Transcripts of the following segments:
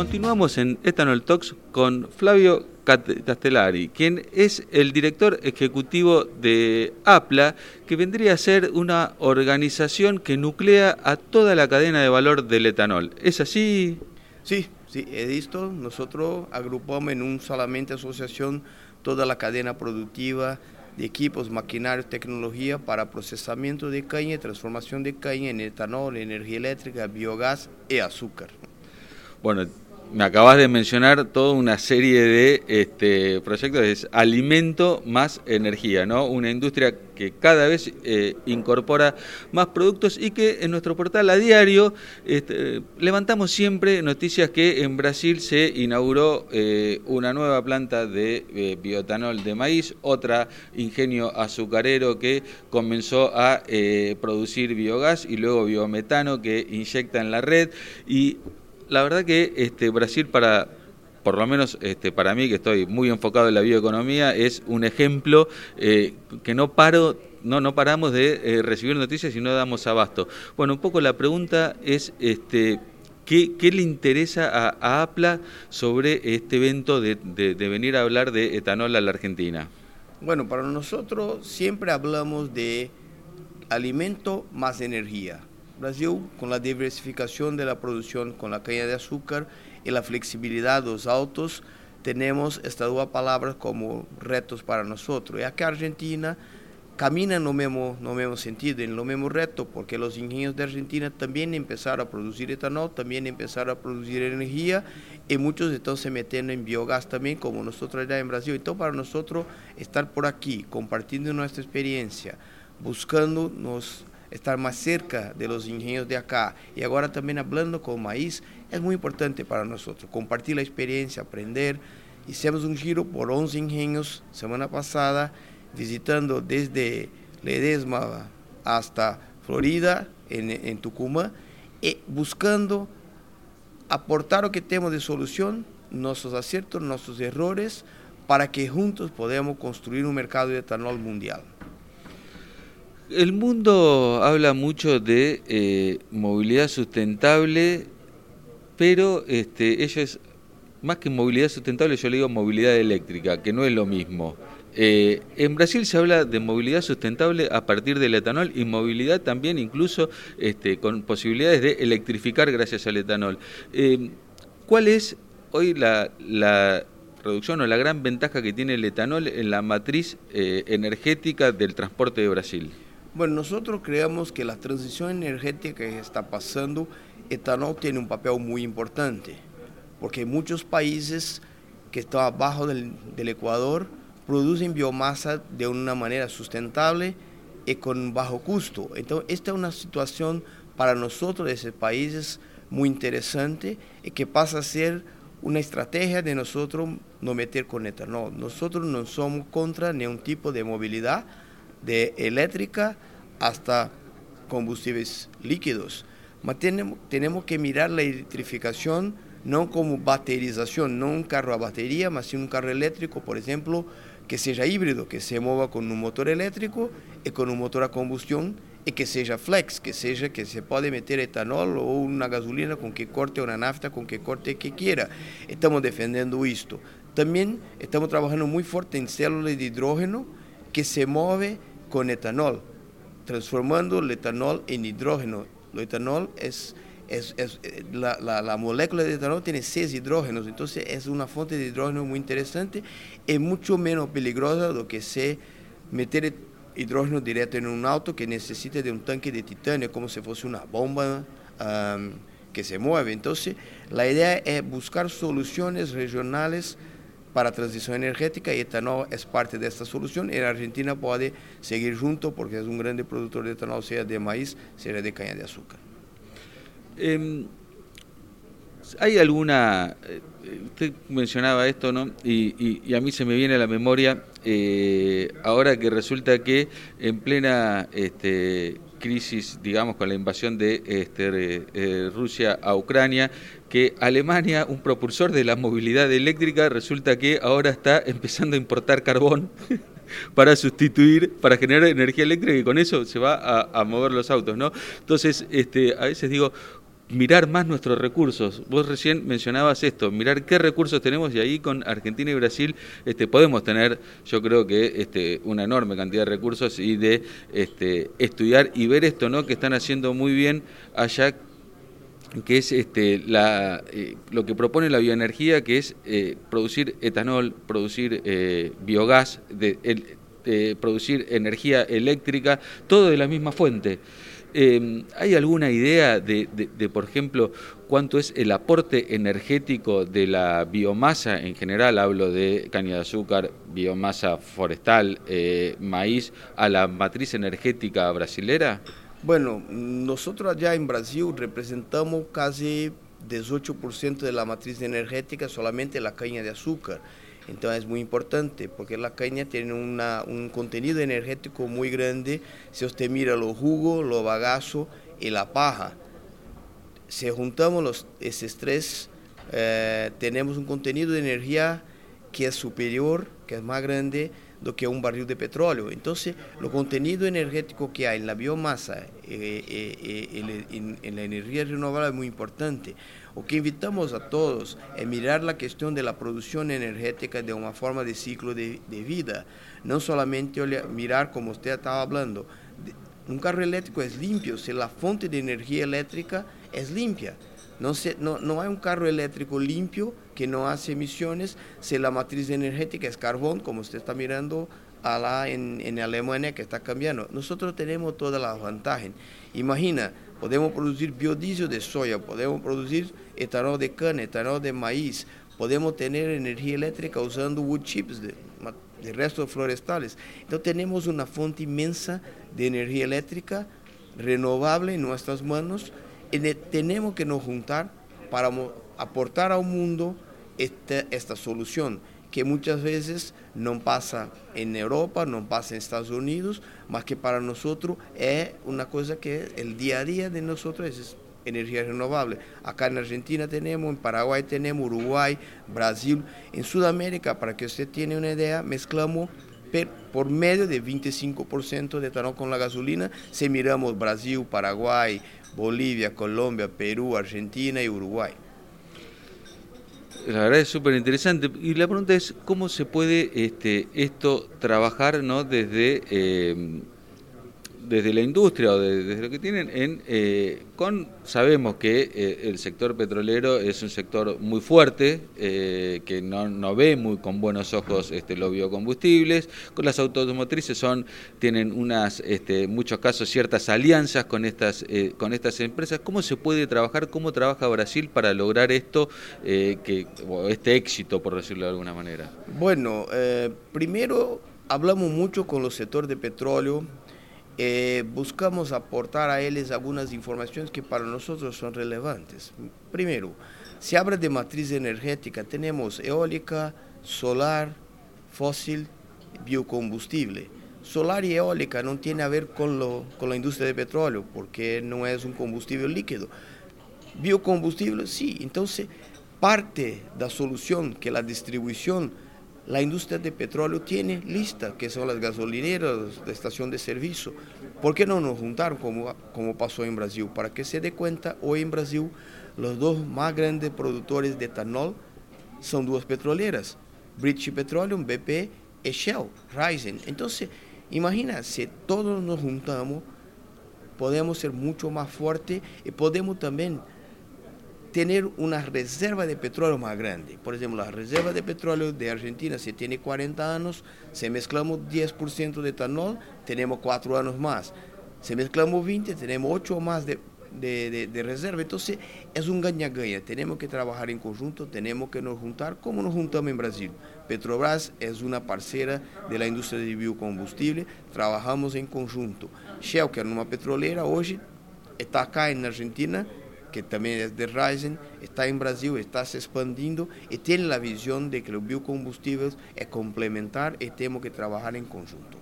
Continuamos en Ethanol Talks con Flavio Castellari, quien es el director ejecutivo de APLA, que vendría a ser una organización que nuclea a toda la cadena de valor del etanol. ¿Es así? Sí, sí, he visto. Nosotros agrupamos en un solamente asociación toda la cadena productiva de equipos, maquinarios, tecnología para procesamiento de caña y transformación de caña en etanol, energía eléctrica, biogás y azúcar. Bueno, me acabas de mencionar toda una serie de este, proyectos, es alimento más energía, ¿no? Una industria que cada vez eh, incorpora más productos y que en nuestro portal a diario este, levantamos siempre noticias que en Brasil se inauguró eh, una nueva planta de eh, bioetanol de maíz, otra ingenio azucarero que comenzó a producir biogás y luego biometano que inyecta en la red y la verdad que este, Brasil para, por lo menos este, para mí que estoy muy enfocado en la bioeconomía, es un ejemplo eh, que no paro, no, no paramos de eh, recibir noticias y no damos abasto. Bueno, un poco la pregunta es este, ¿qué, le interesa a, APLA sobre este evento de, de venir a hablar de etanol a la Argentina? Bueno, para nosotros siempre hablamos de alimento más energía Brasil, con la diversificación de la producción con la caña de azúcar y la flexibilidad de los autos, tenemos estas dos palabras como retos para nosotros. Y acá Argentina camina en lo mismo, no sentido, en lo mismo reto, porque los ingenios de Argentina también empezaron a producir etanol, también empezaron a producir energía y muchos están se metiendo en biogás también, como nosotros allá en Brasil. Entonces, para nosotros estar por aquí, compartiendo nuestra experiencia, buscando nos estar más cerca de los ingenios de acá y ahora también hablando con maíz es muy importante para nosotros, compartir la experiencia, aprender. Hicimos un giro por 11 ingenios semana pasada, visitando desde Ledesma hasta Florida, en, Tucumán, y buscando aportar lo que tenemos de solución, nuestros aciertos, nuestros errores, para que juntos podamos construir un mercado de etanol mundial. El mundo habla mucho de eh, movilidad sustentable, pero este, ello es más que movilidad sustentable, yo le digo movilidad eléctrica, que no es lo mismo. Eh, en Brasil se habla de movilidad sustentable a partir del etanol y movilidad también incluso este, con posibilidades de electrificar gracias al etanol. Eh, ¿Cuál es hoy la, la, reducción o la gran ventaja que tiene el etanol en la matriz energética del transporte de Brasil? Bueno, nosotros creemos que la transición energética que está pasando, etanol tiene un papel muy importante, porque muchos países que están abajo del, Ecuador producen biomasa de una manera sustentable y con bajo costo. Entonces, esta es una situación para nosotros de esos países muy interesante y que pasa a ser una estrategia de nosotros no meter con etanol. Nosotros no somos contra ningún tipo de movilidad, de eléctrica hasta combustibles líquidos. Pero tenemos, que mirar la electrificación no como baterización, no un carro a batería, mas un carro eléctrico, por ejemplo, que sea híbrido, que se mueva con un motor eléctrico y con un motor a combustión y que sea flex, que sea que se puede meter etanol o una gasolina con que corte una nafta, con que corte que quiera. Estamos defendiendo esto. También estamos trabajando muy fuerte en células de hidrógeno que se mueve con etanol, transformando el etanol en hidrógeno. El etanol es, es, eh, la, la, molécula de etanol tiene seis hidrógenos, entonces es una fuente de hidrógeno muy interesante y mucho menos peligrosa de que se meter hidrógeno directo en un auto que necesita de un tanque de titanio como si fuese una bomba que se mueve. Entonces, la idea es buscar soluciones regionales para transición energética y etanol es parte de esta solución. En Argentina puede seguir junto porque es un grande productor de etanol, sea de maíz, sea de caña de azúcar. Em, ¿Hay alguna, eh, usted mencionaba esto, ¿no? Y, a mí se me viene a la memoria, eh, ahora que resulta que en plena este, crisis, digamos, con la invasión de este, eh, Rusia a Ucrania, que Alemania, un propulsor de la movilidad eléctrica, resulta que ahora está empezando a importar carbón para sustituir, para generar energía eléctrica y con eso se va a, mover los autos, ¿no? Entonces, este, a veces digo, mirar más nuestros recursos. Vos recién mencionabas esto, mirar qué recursos tenemos y ahí con Argentina y Brasil este, podemos tener, yo creo que este, una enorme cantidad de recursos y de este, estudiar y ver esto, ¿no? Que están haciendo muy bien allá que es este, la, eh, lo que propone la bioenergía, que es eh, producir etanol, producir eh, biogás, de, producir energía eléctrica, todo de la misma fuente. Em, ¿Hay alguna idea de, por ejemplo, cuánto es el aporte energético de la biomasa en general? Hablo de caña de azúcar, biomasa forestal, maíz, a la matriz energética brasilera. Bueno, nosotros allá en Brasil representamos casi 18% de la matriz energética solamente la caña de azúcar. Entonces es muy importante porque la caña tiene un contenido energético muy grande. Si usted mira los jugos, los bagazos y la paja, si juntamos los, esos tres, eh, tenemos un contenido de energía que es superior, que es más grande do que un barril de petróleo. Entonces, lo contenido energético que hay en la biomasa, eh, eh, eh, en, la energía renovable es muy importante. Lo que invitamos a todos es mirar la cuestión de la producción energética de una forma de ciclo de, vida, no solamente mirar como usted estaba hablando. Un carro eléctrico es limpio si la fuente de energía eléctrica es limpia. No, se, no, no hay un carro eléctrico limpio que no hace emisiones si la matriz energética es carbón, como usted está mirando a en, en Alemania que está cambiando. Nosotros tenemos todas las ventajas. Imagina, podemos producir biodiesel de soya, podemos producir etanol de cana, etanol de maíz, podemos tener energía eléctrica usando wood chips de, de restos florestales. Entonces tenemos una fuente inmensa de energía eléctrica renovable en nuestras manos tenemos que nos juntar para aportar al mundo esta, esta solución que muchas veces no pasa en Europa, no pasa en Estados Unidos, más que para nosotros es una cosa que el día a día de nosotros es energía renovable. Acá en Argentina tenemos, en Paraguay tenemos, Uruguay, Brasil. En Sudamérica, para que usted tiene una idea, mezclamos por medio de 25% de etanol con la gasolina, si miramos Brasil, Paraguay, Bolivia, Colombia, Perú, Argentina y Uruguay. La verdad es súper interesante. Y la pregunta es, ¿cómo se puede este, esto trabajar ¿no? desde eh, desde la industria o desde lo que tienen, en, eh, sabemos que eh, el sector petrolero es un sector muy fuerte, eh, que no, ve muy con buenos ojos este, los biocombustibles, con las automotrices son, tienen unas, este, muchos casos, ciertas alianzas con estas, empresas. ¿Cómo se puede trabajar, cómo trabaja Brasil para lograr esto, este éxito, por decirlo de alguna manera? Bueno, primero hablamos mucho con los sectores de petróleo, eh, buscamos aportar a ellos algunas informaciones que para nosotros son relevantes. Primero, se habla de matriz energética, tenemos eólica, solar, fósil, biocombustible. Solar y eólica no tiene a ver con, lo, con la industria de petróleo, porque no es un combustible líquido. Biocombustible, sí. Entonces, parte de la solución que la distribución la industria de petróleo tiene lista, que son las gasolineras, la estación de servicio. ¿Por qué no nos juntaron como, como pasó en Brasil? Para que se dé cuenta, hoy en Brasil los dos más grandes productores de etanol son dos petroleras, British Petroleum, BP y Shell, Ryzen. Entonces, imagina, si todos nos juntamos, podemos ser mucho más fuertes y podemos también tener una reserva de petróleo más grande. Por ejemplo, la reserva de petróleo de Argentina, si tiene 40 años, si mezclamos 10% de etanol, tenemos 4 años más. Si mezclamos 20, tenemos 8 más de, de, reserva. Entonces, es un gaña-gaña. Tenemos que trabajar en conjunto, tenemos que nos juntar como nos juntamos en Brasil. Petrobras es una parcera de la industria de biocombustible, trabajamos en conjunto. Shell, que era una petrolera, hoy está acá en Argentina, que también es de Ryzen, está en Brasil, está se expandiendo y tiene la visión de que los biocombustibles es complementar y tenemos que trabajar en conjunto.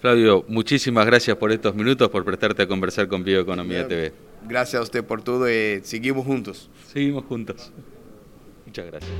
Flavio, muchísimas gracias por estos minutos, por prestarte a conversar con Bioeconomía TV. Gracias a usted por todo y seguimos juntos. Seguimos juntos. Muchas gracias.